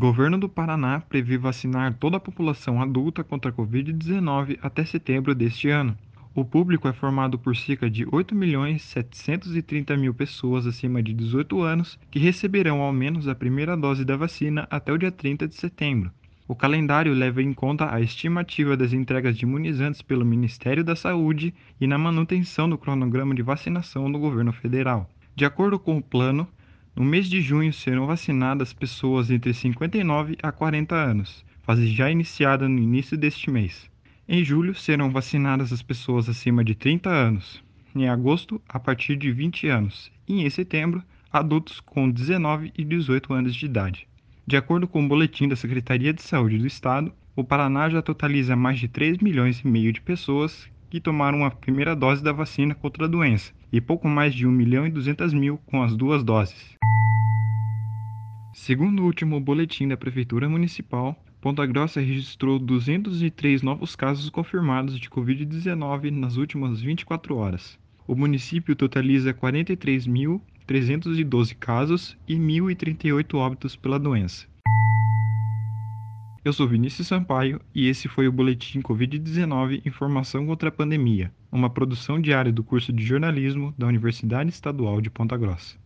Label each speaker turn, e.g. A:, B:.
A: Governo do Paraná prevê vacinar toda a população adulta contra a Covid-19 até setembro deste ano. O público é formado por cerca de 8.730.000 pessoas acima de 18 anos que receberão ao menos a primeira dose da vacina até o dia 30 de setembro. O calendário leva em conta a estimativa das entregas de imunizantes pelo Ministério da Saúde e na manutenção do cronograma de vacinação do governo federal. De acordo com o plano, no mês de junho serão vacinadas pessoas entre 59 a 40 anos, fase já iniciada no início deste mês. Em julho serão vacinadas as pessoas acima de 30 anos, em agosto a partir de 20 anos e em setembro adultos com 19 e 18 anos de idade. De acordo com o boletim da Secretaria de Saúde do Estado, o Paraná já totaliza mais de 3 milhões e meio de pessoas que tomaram a primeira dose da vacina contra a doença e pouco mais de 1 milhão e 200 mil com as duas doses. Segundo o último boletim da Prefeitura Municipal, Ponta Grossa registrou 203 novos casos confirmados de Covid-19 nas últimas 24 horas. O município totaliza 43 mil 312 casos e 1.038 óbitos pela doença. Eu sou Vinícius Sampaio e esse foi o Boletim Covid-19 Informação contra a Pandemia, uma produção diária do curso de jornalismo da Universidade Estadual de Ponta Grossa.